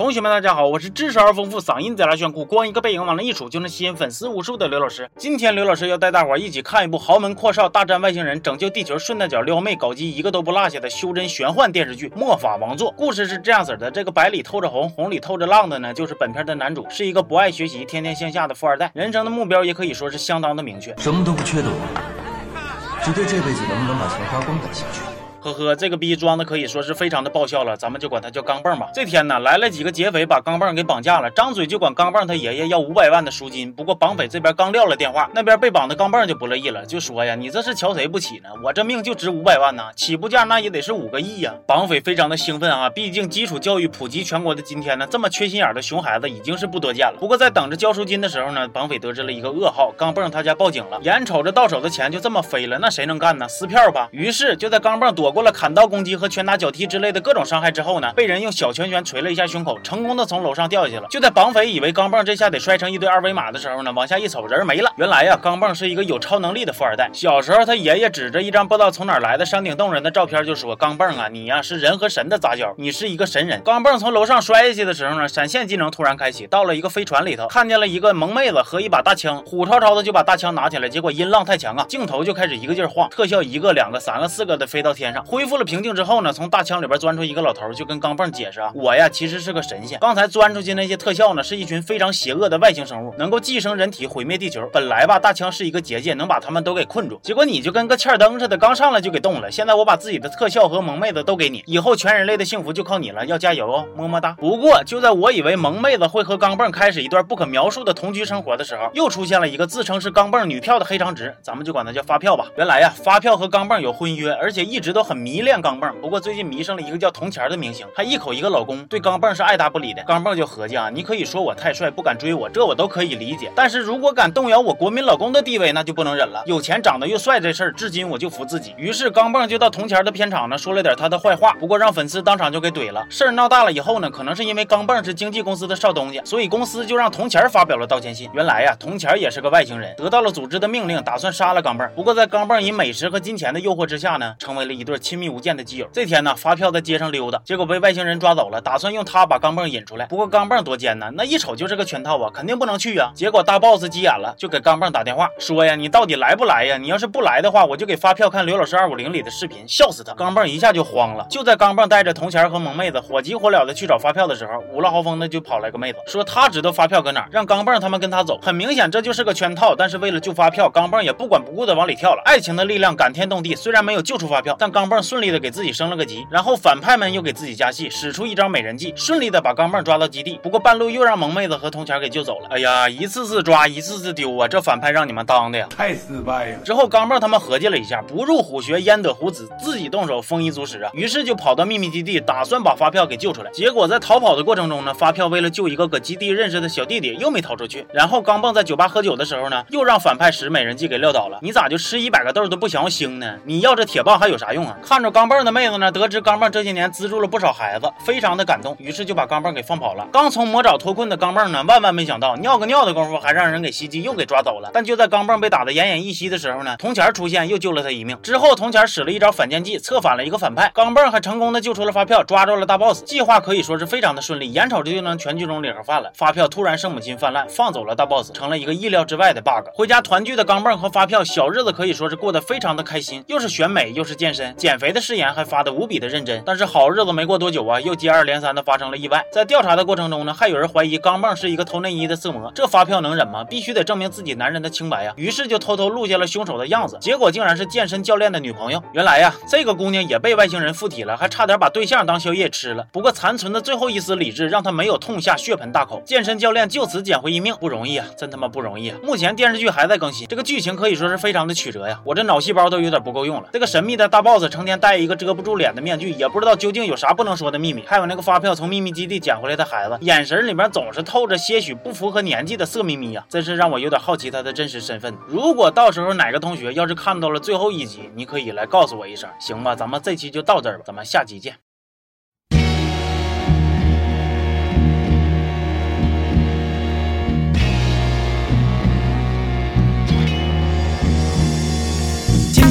同学们，大家好，我是知识而丰富、嗓音贼拉炫酷、光一个背影往那一杵就能吸引粉丝无数的刘老师。今天刘老师要带大伙一起看一部豪门阔少大战外星人、拯救地球、顺带脚撩妹搞基一个都不落下的修真玄幻电视剧《末法王座》。故事是这样子的：这个白里透着红，红里透着浪的呢，就是本片的男主，是一个不爱学习、天天向下的富二代，人生的目标也可以说是相当的明确，什么都不缺的我，只对这辈子能不能把钱花光感兴趣。呵呵，这个逼装的可以说是非常的爆笑了，咱们就管他叫钢镚吧。这天呢，来了几个劫匪，把钢镚给绑架了，张嘴就管钢镚他爷爷要五百万的赎金。不过绑匪这边刚撂了电话，那边被绑的钢镚就不乐意了，就说呀：“你这是瞧谁不起呢？我这命就值五百万呢，起步价那也得是五个亿呀！”绑匪非常的兴奋啊，毕竟基础教育普及全国的今天呢，这么缺心眼的熊孩子已经是不多见了。不过在等着交赎金的时候呢，绑匪得知了一个噩耗，钢镚他家报警了，眼瞅着到手的钱就这么飞了，那谁能干呢？撕票吧！于是就在钢镚躲过了砍刀攻击。和拳打脚踢之类的各种伤害之后呢，被人用小拳拳捶了一下胸口，成功的从楼上掉下去了。就在绑匪以为钢镚这下得摔成一堆二维码的时候呢，往下一瞅，人没了。原来呀，钢镚是一个有超能力的富二代。小时候他爷爷指着一张不知道从哪来的山顶洞人的照片就说：“钢镚啊，你呀是人和神的杂交，你是一个神人。”钢镚从楼上摔下去的时候呢，闪现技能突然开启，到了一个飞船里头，看见了一个萌妹子和一把大枪，虎超超的就把大枪拿起来，结果音浪太强啊，镜头就开始一个劲晃，特效一个两个三个四个的飞到天上，恢复了平静之后呢，从大枪。里边钻出一个老头，就跟钢镚解释啊，我呀其实是个神仙，刚才钻出去那些特效呢，是一群非常邪恶的外星生物，能够寄生人体，毁灭地球。本来吧，大枪是一个结界，能把他们都给困住。结果你就跟个欠灯似的，刚上来就给动了。现在我把自己的特效和萌妹子都给你，以后全人类的幸福就靠你了，要加油哦，么么哒。不过就在我以为萌妹子会和钢镚开始一段不可描述的同居生活的时候，又出现了一个自称是钢镚女票的黑长直，咱们就管他叫发票吧。原来呀，发票和钢镚有婚约，而且一直都很迷恋钢镚。不过最近迷上了一个叫铜钱。的明星还一口一个老公，对钢镚是爱答不理的。钢镚就合计啊，你可以说我太帅不敢追我，这我都可以理解。但是如果敢动摇我国民老公的地位，那就不能忍了。有钱长得又帅这事儿，至今我就服自己。于是钢镚就到铜钱的片场呢，说了点他的坏话，不过让粉丝当场就给怼了。事儿闹大了以后呢，可能是因为钢镚是经纪公司的少东家，所以公司就让铜钱发表了道歉信。原来呀，铜钱也是个外星人，得到了组织的命令，打算杀了钢镚。不过在钢镚以美食和金钱的诱惑之下呢，成为了一对亲密无间的基友。这天呢，发票在街上溜达，结果被外星人。抓走了，打算用他把钢镚引出来。不过钢镚多艰难，那一瞅就是个圈套啊，肯定不能去啊。结果大 boss 急眼了，就给钢镚打电话说呀：“你到底来不来呀？你要是不来的话，我就给发票看刘老师二五零里的视频，笑死他。”钢镚一下就慌了。就在钢镚带着铜钱和萌妹子火急火燎的去找发票的时候，五了豪风的就跑来个妹子，说他知道发票搁哪，让钢镚他们跟他走。很明显这就是个圈套，但是为了救发票，钢镚也不管不顾的往里跳了。爱情的力量感天动地，虽然没有救出发票，但钢镚顺利的给自己升了个级。然后反派们又给自己加戏，使出一招美人计。顺利的把钢棒抓到基地，不过半路又让萌妹子和铜钱给救走了。哎呀，一次次抓，一次次丢啊！这反派让你们当的呀，太失败了。之后钢棒他们合计了一下，不入虎穴焉得虎子，自己动手丰衣足食啊。于是就跑到秘密基地，打算把发票给救出来。结果在逃跑的过程中呢，发票为了救一个搁基地认识的小弟弟，又没逃出去。然后钢棒在酒吧喝酒的时候呢，又让反派使美人计给撂倒了。你咋就吃一百个豆都不想要星呢？你要这铁棒还有啥用啊？看着钢镚的妹子呢，得知钢镚这些年资助了不少孩子，非常的感动，于是就把钢镚给。放跑了，刚从魔爪脱困的钢镚呢，万万没想到尿个尿的功夫，还让人给袭击，又给抓走了。但就在钢镚被打得奄奄一息的时候呢，铜钱出现，又救了他一命。之后，铜钱使了一招反间计，策反了一个反派，钢镚还成功的救出了发票，抓住了大 boss。计划可以说是非常的顺利，眼瞅着就能全剧终领盒饭了。发票突然圣母心泛滥，放走了大 boss，成了一个意料之外的 bug。回家团聚的钢镚和发票，小日子可以说是过得非常的开心，又是选美，又是健身，减肥的誓言还发的无比的认真。但是好日子没过多久啊，又接二连三的发生了意外。在调查的过程中呢。还有人怀疑钢镚是一个偷内衣的色魔，这发票能忍吗？必须得证明自己男人的清白呀！于是就偷偷录下了凶手的样子，结果竟然是健身教练的女朋友。原来呀，这个姑娘也被外星人附体了，还差点把对象当宵夜吃了。不过残存的最后一丝理智，让她没有痛下血盆大口。健身教练就此捡回一命，不容易啊，真他妈不容易啊！目前电视剧还在更新，这个剧情可以说是非常的曲折呀，我这脑细胞都有点不够用了。这个神秘的大 boss 成天戴一个遮不住脸的面具，也不知道究竟有啥不能说的秘密。还有那个发票从秘密基地捡回来的孩子，眼神里面总是。透着些许不符合年纪的色眯眯呀，真是让我有点好奇他的真实身份。如果到时候哪个同学要是看到了最后一集，你可以来告诉我一声，行吧？咱们这期就到这儿吧，咱们下期见。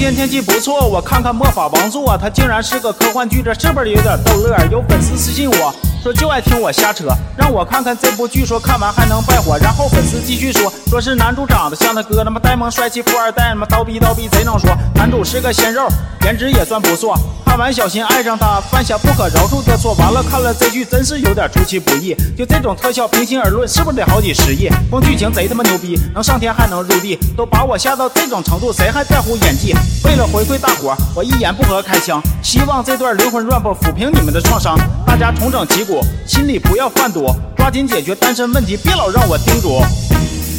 天天气不错，我看看《魔法王座》，它竟然是个科幻剧，这是不是有点逗乐？有粉丝私信我。说就爱听我瞎扯，让我看看这部剧，说看完还能败火。然后粉丝继续说，说是男主长得像他哥，他妈呆萌帅气富二代，他妈刀逼刀逼贼能说。男主是个鲜肉，颜值也算不错。看完小心爱上他，犯下不可饶恕的错。完了看了这剧，真是有点出其不意。就这种特效，平心而论，是不是得好几十亿？光剧情贼他妈牛逼，能上天还能入地，都把我吓到这种程度，谁还在乎演技？为了回馈大伙，我一言不合开枪。希望这段灵魂 rap 抚平你们的创伤，大家重整旗鼓，心里不要犯堵，抓紧解决单身问题，别老让我叮嘱，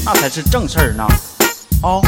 那才是正事儿呢。哦。